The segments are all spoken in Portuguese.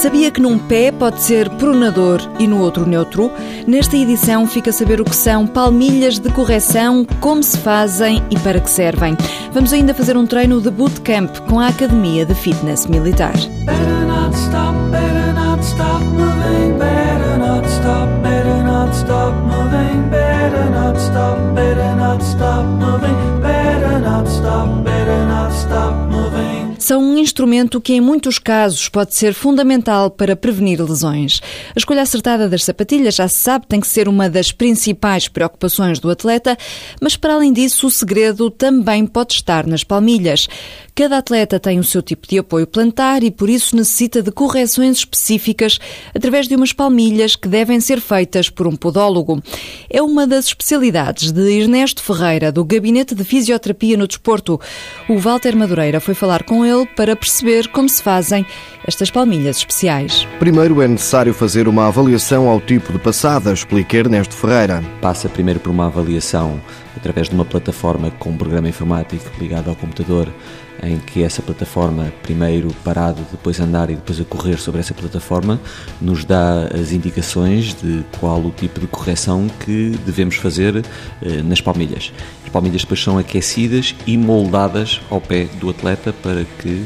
Sabia que num pé pode ser pronador e no outro neutro? Nesta edição fica a saber o que são palmilhas de correção, como se fazem e para que servem. Vamos ainda fazer um treino de bootcamp com a Academia de Fitness Militar. Better not stop, better not stop instrumento que, em muitos casos, pode ser fundamental para prevenir lesões. A escolha acertada das sapatilhas, já se sabe, tem que ser uma das principais preocupações do atleta, mas, para além disso, o segredo também pode estar nas palmilhas. Cada atleta tem o seu tipo de apoio plantar e, por isso, necessita de correções específicas através de umas palmilhas que devem ser feitas por um podólogo. É uma das especialidades de Ernesto Ferreira, do Gabinete de Fisioterapia no Desporto. O Walter Madureira foi falar com ele para perceber como se fazem estas palmilhas especiais. Primeiro é necessário fazer uma avaliação ao tipo de passada, explica Ernesto Ferreira. Passa primeiro por uma avaliação através de uma plataforma com um programa informático ligado ao computador, em que essa plataforma, primeiro parado, depois andar e depois a correr sobre essa plataforma, nos dá as indicações de qual o tipo de correção que devemos fazer eh, nas palmilhas. As palmilhas depois são aquecidas e moldadas ao pé do atleta para que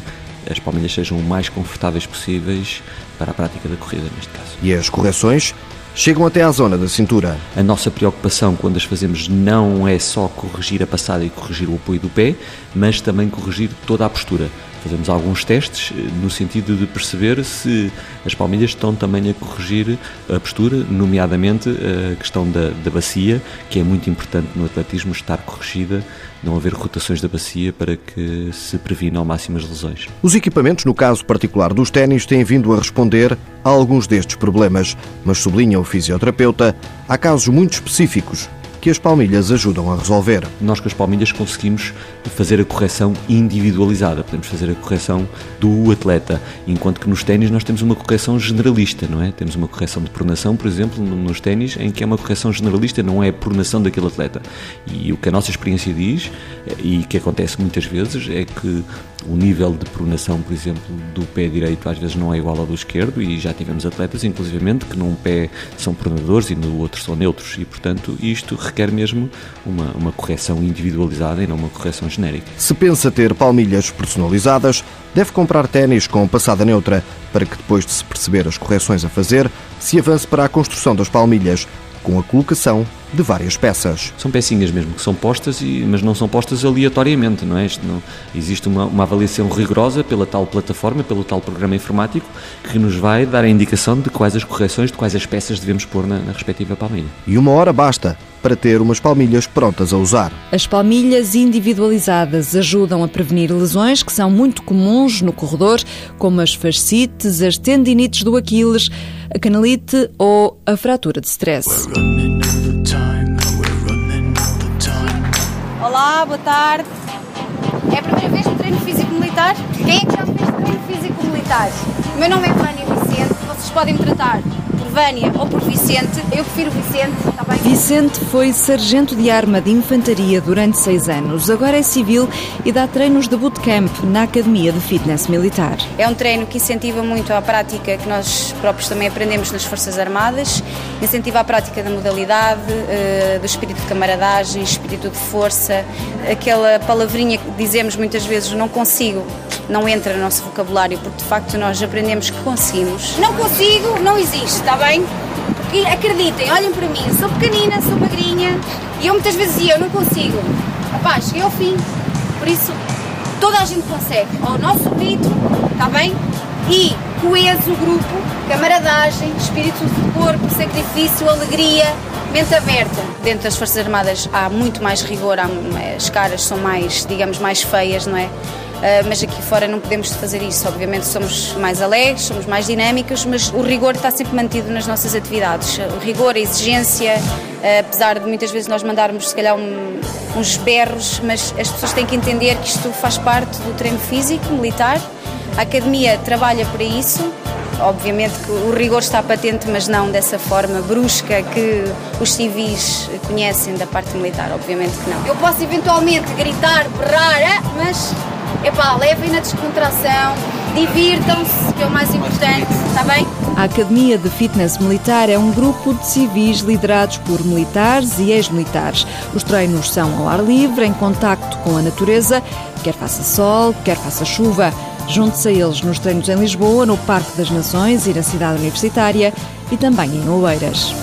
as palmilhas sejam o mais confortáveis possíveis para a prática da corrida, neste caso. E as correções chegam até à zona da cintura. A nossa preocupação quando as fazemos não é só corrigir a passada e corrigir o apoio do pé, mas também corrigir toda a postura. Fazemos alguns testes eh, no sentido de perceber se as palmilhas estão também a corrigir a postura, nomeadamente eh, a questão da, da bacia, que é muito importante no atletismo estar corrigida, não haver rotações da bacia para que se previna ao máximo as lesões. Os equipamentos, no caso particular dos ténis, têm vindo a responder a alguns destes problemas, mas sublinha o fisioterapeuta, há casos muito específicos que as palmilhas ajudam a resolver. Nós com as palmilhas conseguimos fazer a correção individualizada, podemos fazer a correção do atleta, enquanto que nos ténis nós temos uma correção generalista, não é? Temos uma correção de pronação, por exemplo, nos ténis, em que é uma correção generalista, não é a pronação daquele atleta. E o que a nossa experiência diz, e que acontece muitas vezes, é que o nível de pronação, por exemplo, do pé direito às vezes não é igual ao do esquerdo e já tivemos atletas, inclusivamente, que num pé são pronadores e no outro são neutros e, portanto, isto requer mesmo uma, uma correção individualizada e não uma correção genérica. Se pensa ter palmilhas personalizadas, deve comprar ténis com passada neutra para que depois de se perceber as correções a fazer, se avance para a construção das palmilhas com a colocação de várias peças. São pecinhas mesmo que são postas, e, mas não são postas aleatoriamente, não é? Isto não, existe uma, uma avaliação rigorosa pela tal plataforma, pelo tal programa informático, que nos vai dar a indicação de quais as correções, de quais as peças devemos pôr na, na respectiva palmilha. E uma hora basta para ter umas palmilhas prontas a usar. As palmilhas individualizadas ajudam a prevenir lesões que são muito comuns no corredor, como as fascites, as tendinites do Aquiles, a canalite ou a fratura de stress. Olá, boa tarde. É a primeira vez no treino físico-militar? Quem é que já fez treino físico-militar? O meu nome é Vânia Vicente, vocês podem me tratar Vânia ou por Vicente. Eu prefiro Vicente, bem? Vicente foi sargento de arma de infantaria durante seis anos. Agora é civil e dá treinos de bootcamp na Academia de Fitness Militar. É um treino que incentiva muito a prática que nós próprios também aprendemos nas Forças Armadas. Incentiva a prática da modalidade, eh, do espírito de camaradagem, espírito de força, aquela palavrinha que dizemos muitas vezes não consigo, não entra no nosso vocabulário, porque de facto nós aprendemos que conseguimos. Não consigo, não existe, está bem? E acreditem, olhem para mim, sou pequenina, sou magrinha e eu muitas vezes dizia, eu não consigo. Rapaz, cheguei ao fim, por isso toda a gente consegue, ao nosso ritmo, está bem? E coeso grupo, camaradagem, espírito de corpo, sacrifício, alegria, mente aberta. Dentro das Forças Armadas há muito mais rigor, há, as caras são mais, digamos, mais feias, não é? Ah, mas aqui fora não podemos fazer isso. Obviamente somos mais alegres, somos mais dinâmicos, mas o rigor está sempre mantido nas nossas atividades. O rigor, a exigência, ah, apesar de muitas vezes nós mandarmos se calhar um, uns berros, mas as pessoas têm que entender que isto faz parte do treino físico, militar. A academia trabalha para isso. Obviamente que o rigor está patente, mas não dessa forma brusca que os civis conhecem da parte militar, obviamente que não. Eu posso eventualmente gritar, berrar, ah, mas epá, levem na descontração, divirtam-se, que é o mais importante, está bem? A Academia de Fitness Militar é um grupo de civis liderados por militares e ex-militares. Os treinos são ao ar livre, em contacto com a natureza, quer faça sol, quer faça chuva. Junte-se a eles nos treinos em Lisboa, no Parque das Nações e na cidade universitária e também em Oeiras.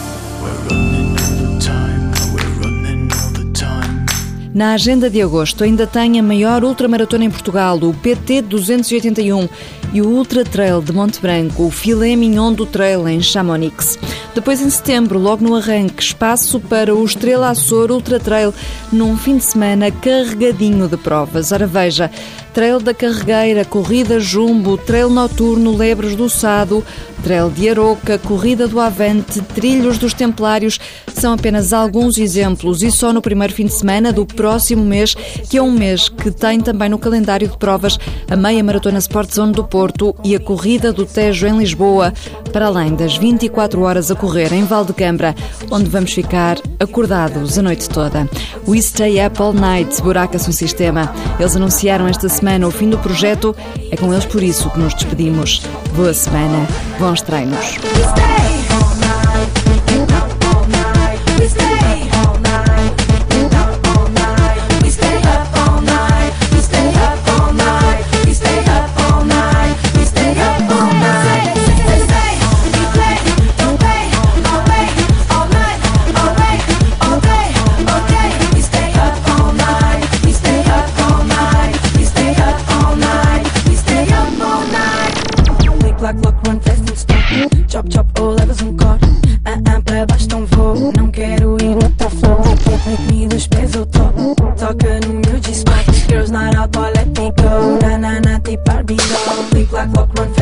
Na agenda de agosto ainda tem a maior ultramaratona em Portugal, o PT 281, e o Ultra Trail de Monte Branco, o Filé Mignon do Trail em Chamonix. Depois, em setembro, logo no arranque, espaço para o Estrela Açor Ultra Trail, num fim de semana carregadinho de provas. Ora veja, Trail da Carregueira, Corrida Jumbo, Trail Noturno Lebres do Sado, Trail de Aroca, Corrida do Avante, Trilhos dos Templários, são apenas alguns exemplos e só no primeiro fim de semana do próximo mês, que é um mês que tem também no calendário de provas a Meia Maratona Sport Zone do Porto e a Corrida do Tejo em Lisboa, para além das 24 horas a correr em Valdecambra, onde vamos ficar acordados a noite toda. We Stay Up All Night, Buracas no Sistema. Eles anunciaram esta semana semana o fim do projeto. É com eles por isso que nos despedimos. Boa semana, bons treinos. Stay all night.